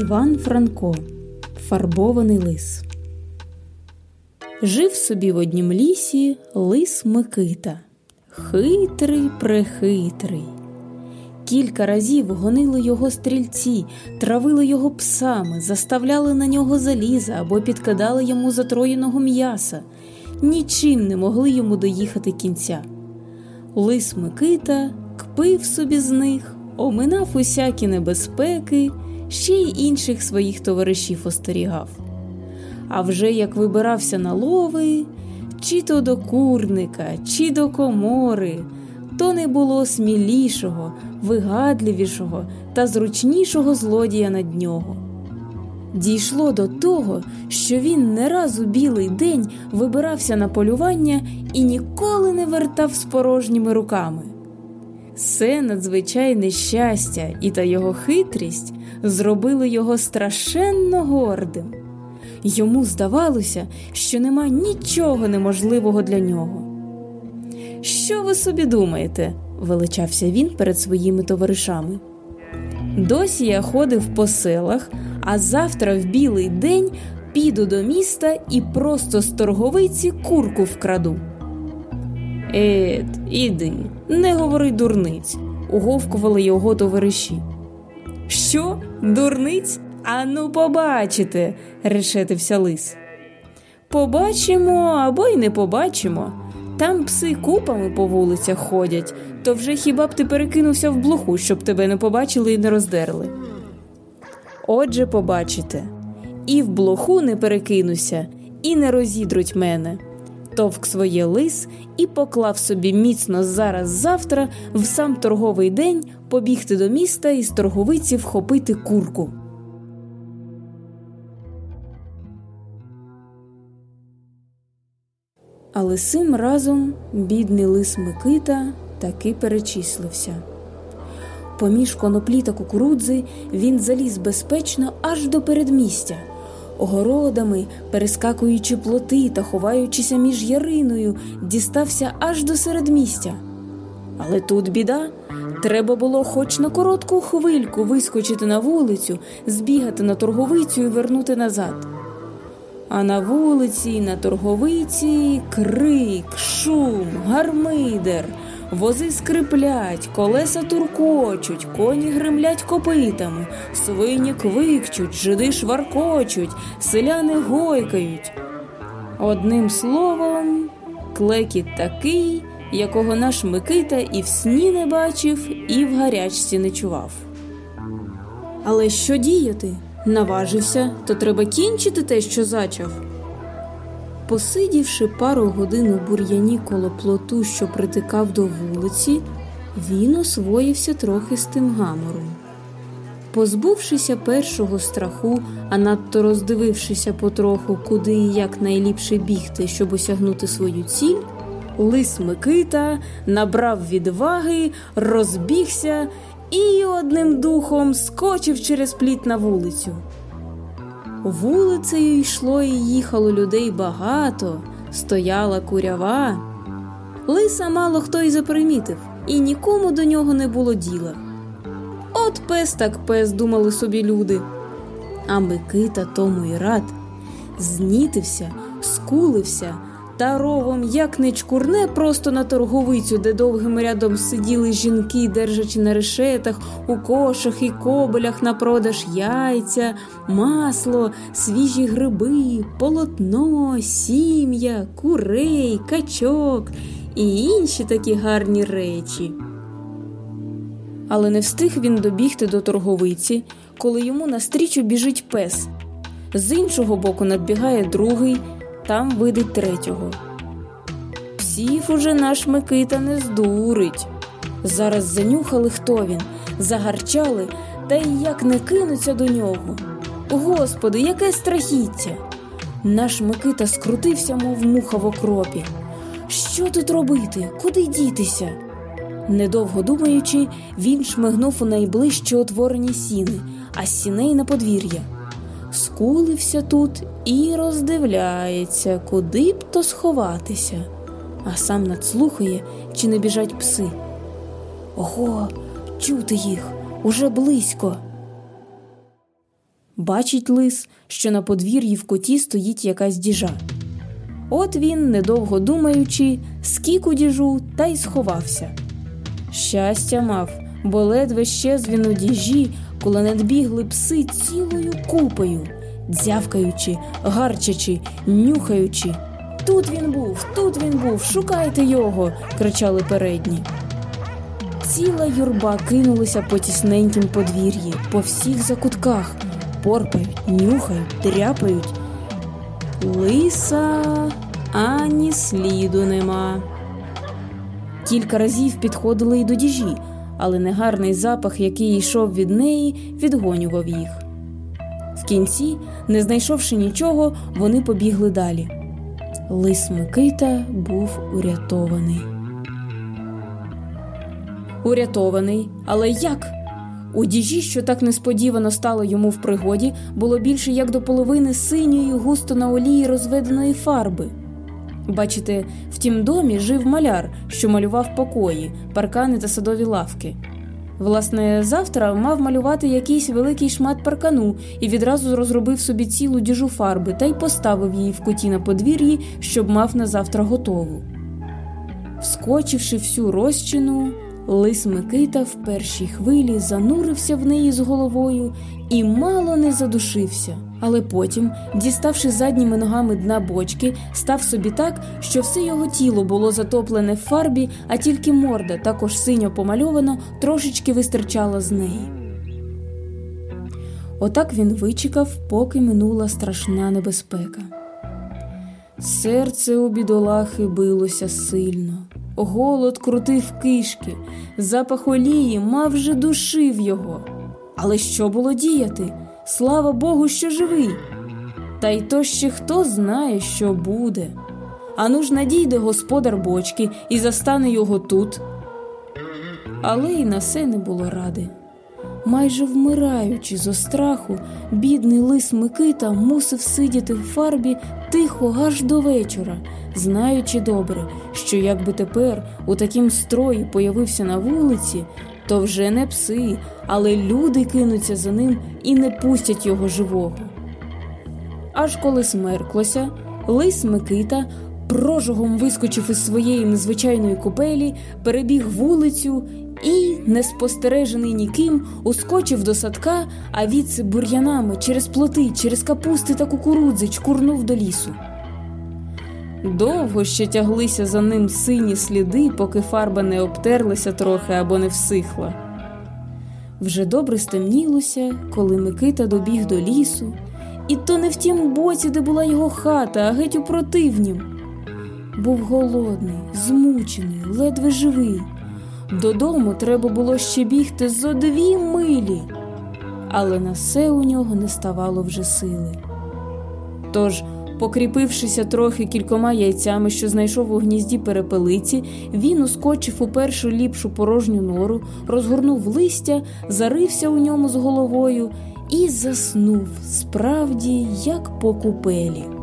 Іван Франко Фарбований лис. Жив собі в однім лісі лис Микита. Хитрий прехитрий. Кілька разів гонили його стрільці, травили його псами, заставляли на нього заліза або підкидали йому затроєного м'яса. Нічим не могли йому доїхати кінця. Лис Микита кпив собі з них, оминав усякі небезпеки, ще й інших своїх товаришів остерігав. А вже як вибирався на лови, чи то до курника, чи до комори, то не було смілішого, вигадливішого та зручнішого злодія над нього. Дійшло до того, що він не раз у білий день вибирався на полювання і ніколи не вертав з порожніми руками. Це надзвичайне щастя і та його хитрість зробили його страшенно гордим. Йому здавалося, що нема нічого неможливого для нього. Що ви собі думаєте? величався він перед своїми товаришами. Досі я ходив по селах, а завтра в білий день піду до міста і просто з торговиці курку вкраду. Ет, іди, не говори дурниць, уговкували його товариші. Що, дурниць? Ану, побачите, решетився лис. Побачимо або й не побачимо. Там пси купами по вулицях ходять, то вже хіба б ти перекинувся в блоху, щоб тебе не побачили і не роздерли. Отже, побачите, і в блоху не перекинуся, і не розідруть мене. Товк своє лис і поклав собі міцно зараз завтра в сам торговий день побігти до міста і з торговиці вхопити курку. Але сим разом бідний лис Микита таки перечислився. Поміж коноплі та кукурудзи він заліз безпечно аж до передмістя, огородами, перескакуючи плоти та ховаючися між яриною, дістався аж до середмістя. Але тут біда. Треба було хоч на коротку хвильку вискочити на вулицю, збігати на торговицю і вернути назад. А на вулиці, на торговиці крик, шум, гармидер, вози скриплять, колеса туркочуть, коні гримлять копитами, свині квикчуть, жиди шваркочуть, селяни гойкають. Одним словом, клекіт такий, якого наш Микита і в сні не бачив, і в гарячці не чував. Але що діяти? Наважився, то треба кінчити те, що зачав. Посидівши пару годин у бур'яні коло плоту, що притикав до вулиці, він освоївся трохи з тим гамором. Позбувшися першого страху, а надто роздивившися потроху, куди і як найліпше бігти, щоб осягнути свою ціль, лис Микита набрав відваги, розбігся і одним духом скочив через пліт на вулицю. Вулицею йшло і їхало людей багато, стояла курява. Лиса мало хто й запримітив, і нікому до нього не було діла. От пес так пес, думали собі люди. А Микита тому й рад, знітився, скулився та ровом як не чкурне просто на торговицю, де довгим рядом сиділи жінки, держачи на решетах, у кошах і кобелях на продаж яйця, масло, свіжі гриби, полотно, сім'я, курей, качок і інші такі гарні речі. Але не встиг він добігти до торговиці, коли йому настрічу біжить пес. З іншого боку надбігає другий там видить третього. Псів уже наш Микита не здурить. Зараз занюхали, хто він, загарчали, та й як не кинуться до нього. Господи, яке страхіття! Наш Микита скрутився, мов муха в окропі. Що тут робити? Куди дітися? Недовго думаючи, він шмигнув у найближче отворені сіни, а сіней на подвір'я скулився тут і роздивляється, куди б то сховатися, а сам надслухає, чи не біжать пси. Ого, чути їх уже близько. Бачить лис, що на подвір'ї в коті стоїть якась діжа. От він, недовго думаючи, скік у діжу та й сховався. Щастя мав, бо ледве щез він у діжі, коли надбігли пси цілою купою, дзявкаючи, гарчачи, нюхаючи. Тут він був, тут він був, шукайте його, кричали передні. Ціла юрба кинулася по тісненькім подвір'ї, по всіх закутках, порпають, нюхають, дряпають. Лиса ані сліду нема. Кілька разів підходили й до діжі, але негарний запах, який йшов від неї, відгонював їх. В кінці, не знайшовши нічого, вони побігли далі. Лис Микита був урятований. Урятований, але як? У діжі, що так несподівано стало йому в пригоді, було більше як до половини синьої, густо на олії розведеної фарби. Бачите, в тім домі жив маляр, що малював покої, паркани та садові лавки. Власне, завтра мав малювати якийсь великий шмат паркану і відразу розробив собі цілу діжу фарби та й поставив її в куті на подвір'ї, щоб мав на завтра готову. Вскочивши всю розчину, лис Микита в першій хвилі занурився в неї з головою і мало не задушився. Але потім, діставши задніми ногами дна бочки, став собі так, що все його тіло було затоплене в фарбі, а тільки морда, також синьо помальовано, трошечки вистирчала з неї. Отак він вичекав, поки минула страшна небезпека. Серце у бідолахи билося сильно, голод крутив кишки, запах олії мав вже душив його. Але що було діяти? Слава Богу, що живий. Та й то ще хто знає, що буде. Ану ж надійде господар бочки і застане його тут. Але й на це не було ради. Майже вмираючи зо страху, бідний лис Микита мусив сидіти в фарбі тихо аж до вечора, знаючи добре, що якби тепер у такім строї появився на вулиці, то вже не пси, але люди кинуться за ним і не пустять його живого. Аж коли смерклося, лис Микита прожогом вискочив із своєї незвичайної купелі, перебіг вулицю і, неспостережений ніким, ускочив до садка, а відси бур'янами через плоти, через капусти та кукурудзи чкурнув до лісу. Довго ще тяглися за ним сині сліди, поки фарба не обтерлася трохи або не всихла. Вже добре стемнілося, коли Микита добіг до лісу, і то не в тім боці, де була його хата, а геть у противнім. Був голодний, змучений, ледве живий. Додому треба було ще бігти зо дві милі, але на все у нього не ставало вже сили. Тож, покріпившися трохи кількома яйцями, що знайшов у гнізді перепелиці, він ускочив у першу ліпшу порожню нору, розгорнув листя, зарився у ньому з головою і заснув справді, як по купелі.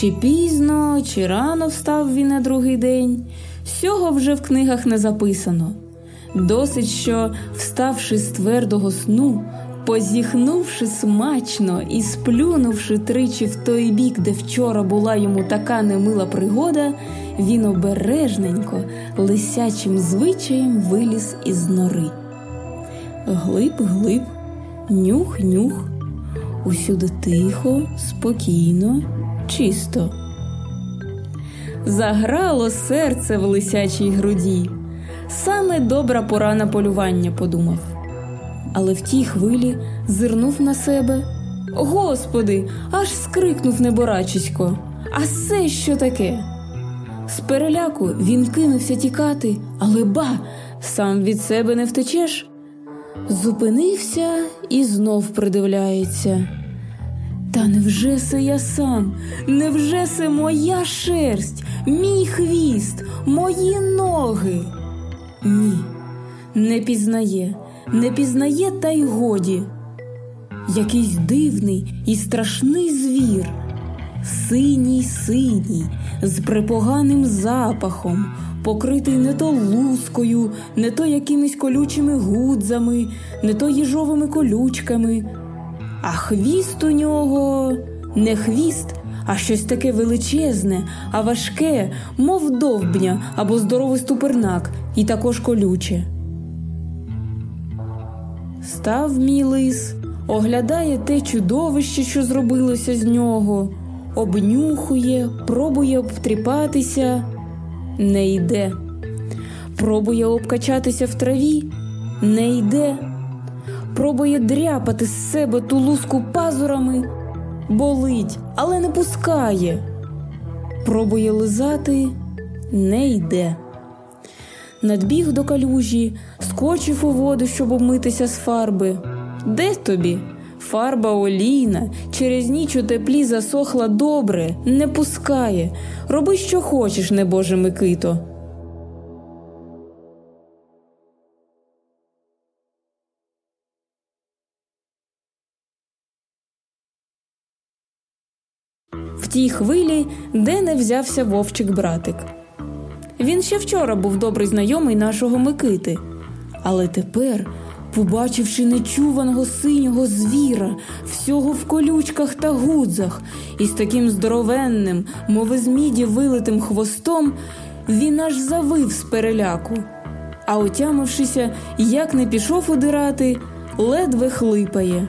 Чи пізно, чи рано встав він на другий день, всього вже в книгах не записано. Досить, що, вставши з твердого сну, позіхнувши смачно і сплюнувши тричі в той бік, де вчора була йому така немила пригода, він обережненько, лисячим звичаєм виліз із нори. Глиб, глиб, нюх, нюх, усюди тихо, спокійно чисто. Заграло серце в лисячій груді. Саме добра пора на полювання, подумав. Але в тій хвилі зирнув на себе. Господи, аж скрикнув неборачисько. А це що таке? З переляку він кинувся тікати, але ба, сам від себе не втечеш. Зупинився і знов придивляється. Та невже це я сам? Невже це моя шерсть, мій хвіст, мої ноги? Ні, не пізнає, не пізнає, та й годі. Якийсь дивний і страшний звір, синій синій, з припоганим запахом, покритий не то лускою, не то якимись колючими гудзами, не то їжовими колючками, а хвіст у нього не хвіст, а щось таке величезне, а важке, мов довбня або здоровий ступернак, і також колюче. Став мій лис, оглядає те чудовище, що зробилося з нього, обнюхує, пробує обтріпатися, не йде. Пробує обкачатися в траві, не йде. Пробує дряпати з себе ту луску пазурами, болить, але не пускає. Пробує лизати, не йде. Надбіг до калюжі, скочив у воду, щоб обмитися з фарби. Де тобі? Фарба олійна, через ніч у теплі засохла добре, не пускає. Роби, що хочеш, небоже Микито. Тій хвилі, де не взявся вовчик братик. Він ще вчора був добрий знайомий нашого Микити, але тепер, побачивши нечуваного синього звіра, всього в колючках та гудзах, і з таким здоровенним, мови з міді вилитим хвостом, він аж завив з переляку. А отямившися, як не пішов удирати, ледве хлипає.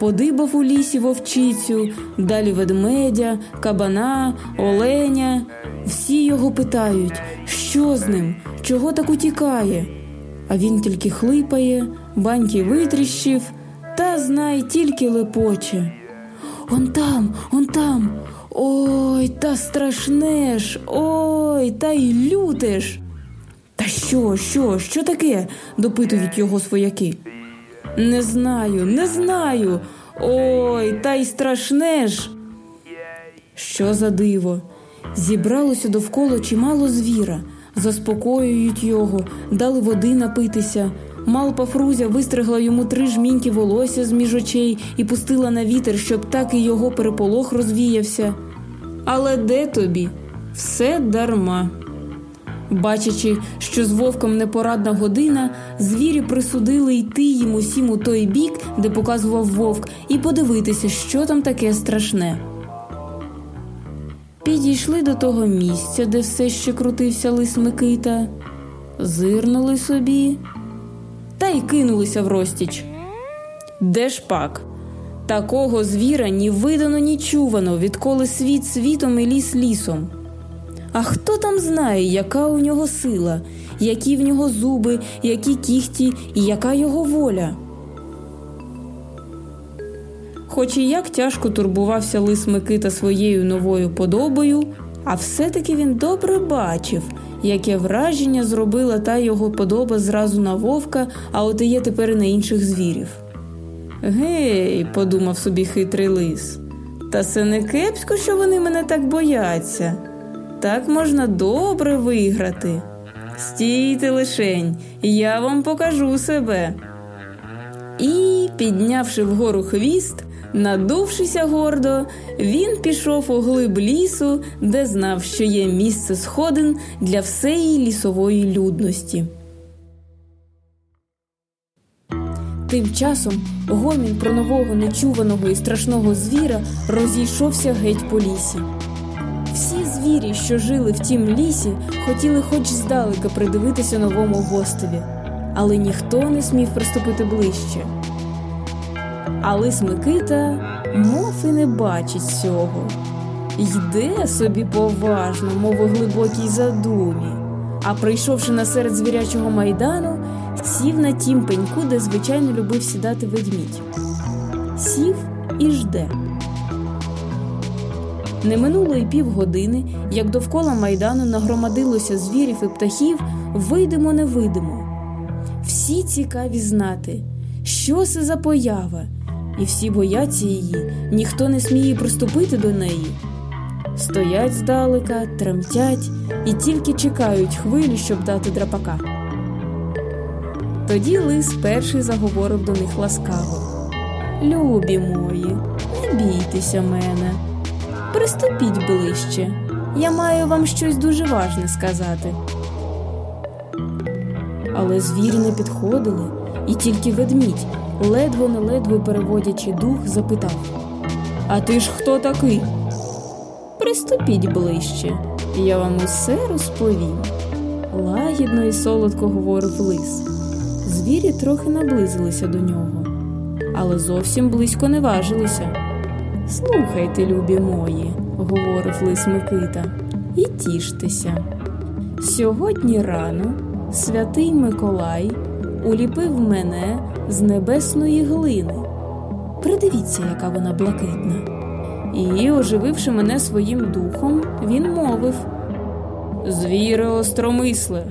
Подибав у лісі вовчицю, далі ведмедя, кабана, оленя. Всі його питають, що з ним, чого так утікає. А він тільки хлипає, баньки витріщив, та знай тільки лепоче. Он там, он там. Ой, та страшне ж, ой, та й люте ж. Та що, що, що таке? допитують його свояки. Не знаю, не знаю. Ой, та й страшне ж. Що за диво? Зібралося довкола чимало звіра, заспокоюють його, дали води напитися. Малпа Фрузя вистригла йому три жміньки волосся з між очей і пустила на вітер, щоб так і його переполох розвіявся. Але де тобі? Все дарма. Бачачи, що з вовком непорадна година, звірі присудили йти їм усім у той бік, де показував вовк, і подивитися, що там таке страшне. Підійшли до того місця, де все ще крутився лис Микита, зирнули собі та й кинулися в розтіч. Де ж пак? Такого звіра ні видано, ні чувано, відколи світ світом і ліс лісом. А хто там знає, яка у нього сила, які в нього зуби, які кіхті і яка його воля? Хоч і як тяжко турбувався лис Микита своєю новою подобою, а все-таки він добре бачив, яке враження зробила та його подоба зразу на вовка, а от і є тепер на інших звірів. Гей, подумав собі хитрий лис, та це не кепсько, що вони мене так бояться. Так можна добре виграти. Стійте лишень, я вам покажу себе. І, піднявши вгору хвіст, надувшися гордо, він пішов у глиб лісу, де знав, що є місце сходин для всеї лісової людності. Тим часом гомін про нового нечуваного і страшного звіра розійшовся геть по лісі. Звірі, що жили в тім лісі, хотіли хоч здалека придивитися новому гостеві, але ніхто не смів приступити ближче. А лис Микита мов і не бачить цього. Йде собі поважно, мов у глибокій задумі, а прийшовши на серед звірячого майдану, сів на тім пеньку, де звичайно любив сідати ведмідь. Сів і жде. Не минуло й півгодини, як довкола майдану нагромадилося звірів і птахів, вийдемо, не вийдемо. Всі цікаві знати, що це за поява, і всі бояться її, ніхто не сміє приступити до неї. Стоять здалека, тремтять і тільки чекають хвилі, щоб дати драпака. Тоді лис перший заговорив до них ласкаво: Любі мої, не бійтеся мене. Приступіть ближче. Я маю вам щось дуже важне сказати. Але звірі не підходили, і тільки ведмідь, ледве неледве переводячи дух, запитав А ти ж хто такий? Приступіть ближче, я вам усе розповім. Лагідно і солодко говорив лис. Звірі трохи наблизилися до нього, але зовсім близько не важилися. Слухайте, любі мої, говорив лис Микита, і тіштеся. Сьогодні рано святий Миколай уліпив мене з небесної глини. Придивіться, яка вона блакитна. І, ожививши мене своїм духом, він мовив Звіре остромисле,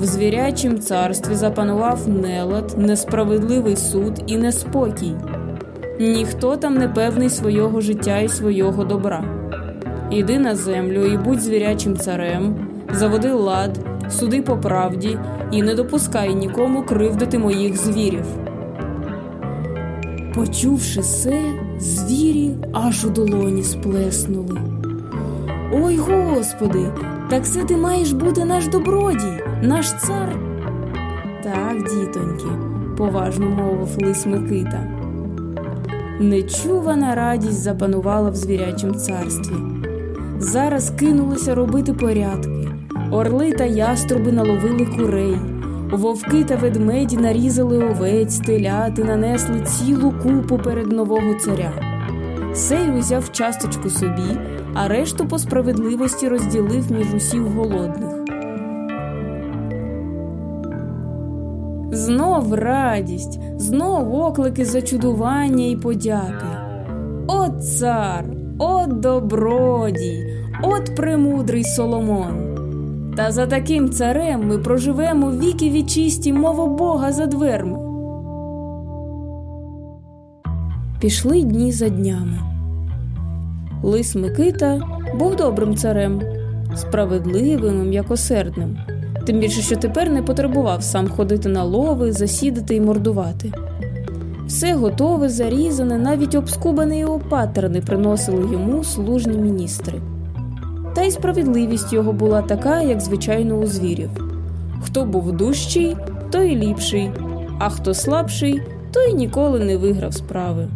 в звірячім царстві запанував нелад, несправедливий суд і неспокій. Ніхто там не певний свого життя і свого добра. Іди на землю і будь звірячим царем, заводи лад, суди по правді і не допускай нікому кривдити моїх звірів. Почувши це, звірі аж у долоні сплеснули. Ой Господи, так це ти маєш бути наш добродій, наш цар. Так, дітоньки, поважно мовив лис Микита. Нечувана радість запанувала в звірячому царстві. Зараз кинулися робити порядки. Орли та яструби наловили курей, вовки та ведмеді нарізали овець, теляти, нанесли цілу купу перед нового царя. Сей узяв часточку собі, а решту по справедливості розділив між усіх голодних. Знов радість, знов оклики зачудування і подяки. От цар, от добродій, от премудрий Соломон. Та за таким царем ми проживемо віки вічисті, мова Бога за дверми. Пішли дні за днями. Лис Микита був добрим царем, справедливим, і м'якосердним, тим більше, що тепер не потребував сам ходити на лови, засідати і мордувати. Все готове, зарізане, навіть обскубане і опатрене приносили йому служні міністри. Та й справедливість його була така, як звичайно у звірів. Хто був дужчий, той ліпший, а хто слабший, той ніколи не виграв справи.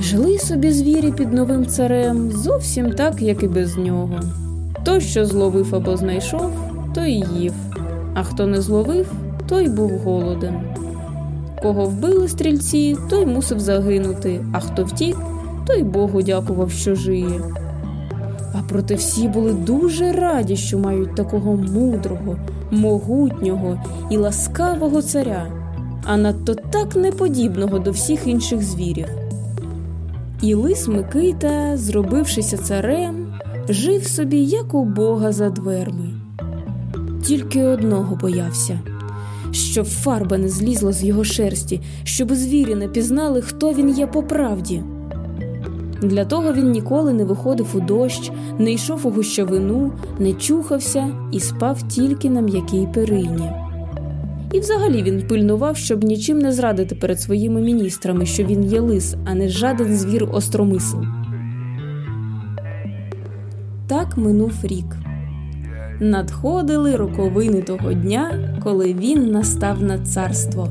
Жили собі звірі під новим царем зовсім так, як і без нього. Той, що зловив або знайшов, той їв, а хто не зловив, той був голоден. Кого вбили стрільці, той мусив загинути, а хто втік, той Богу дякував, що жиє. А проте всі були дуже раді, що мають такого мудрого, могутнього і ласкавого царя, а надто так неподібного до всіх інших звірів. І лис Микита, зробившися царем, жив собі, як у Бога за дверми. Тільки одного боявся, щоб фарба не злізла з його шерсті, щоб звірі не пізнали, хто він є по правді. Для того він ніколи не виходив у дощ, не йшов у гущавину, не чухався і спав тільки на м'якій перині. І взагалі він пильнував, щоб нічим не зрадити перед своїми міністрами, що він є лис, а не жаден звір остромисл. Минув рік. Надходили роковини того дня, коли він настав на царство.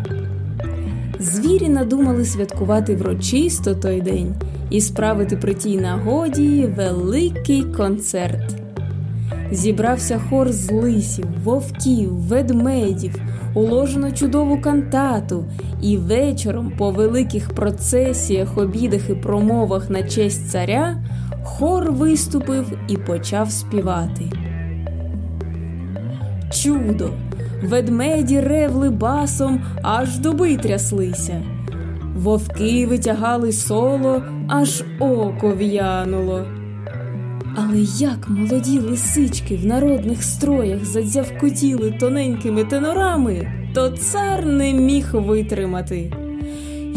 Звірі надумали святкувати врочисто той день і справити при тій нагоді великий концерт. Зібрався хор з лисів, вовків, ведмедів, уложено чудову кантату, і вечором, по великих процесіях, обідах і промовах на честь царя, хор виступив і почав співати. Чудо! Ведмеді ревли басом, аж дуби тряслися. Вовки витягали соло, аж око в'януло. Але як молоді лисички в народних строях задзявкотіли тоненькими тенорами, то цар не міг витримати.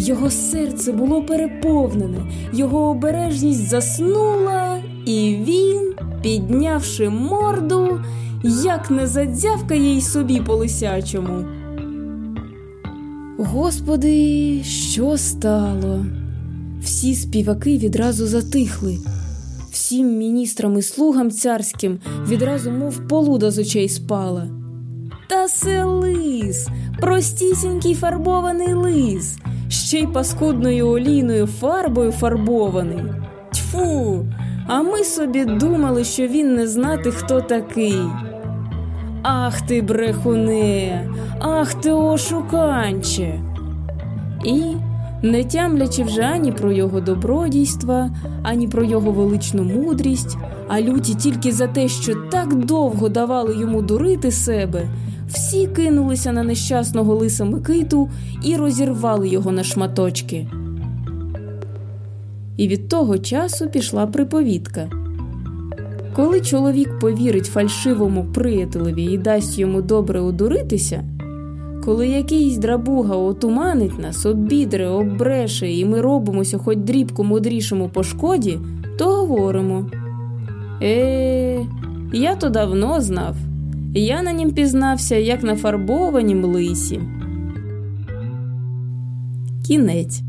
Його серце було переповнене, його обережність заснула, і він, піднявши морду, як не задзявкає й собі по лисячому. Господи, що стало? Всі співаки відразу затихли. Всім міністрам і слугам царським відразу, мов полуда з очей спала. Та це лис, простісінький фарбований лис, ще й паскудною олійною фарбою фарбований. Тьфу, а ми собі думали, що він не знати, хто такий. Ах ти, брехуне, ах ти ошуканче. І, не тямлячи вже ані про його добродійства, ані про його величну мудрість, а люті тільки за те, що так довго давали йому дурити себе, всі кинулися на нещасного лиса Микиту і розірвали його на шматочки. І від того часу пішла приповідка. Коли чоловік повірить фальшивому приятелеві і дасть йому добре одуритися, коли якийсь драбуга отуманить нас, обідре, оббреше, і ми робимося хоч дрібку мудрішому по шкоді, то говоримо. Е, я то давно знав, я на нім пізнався, як на фарбованім лисі. Кінець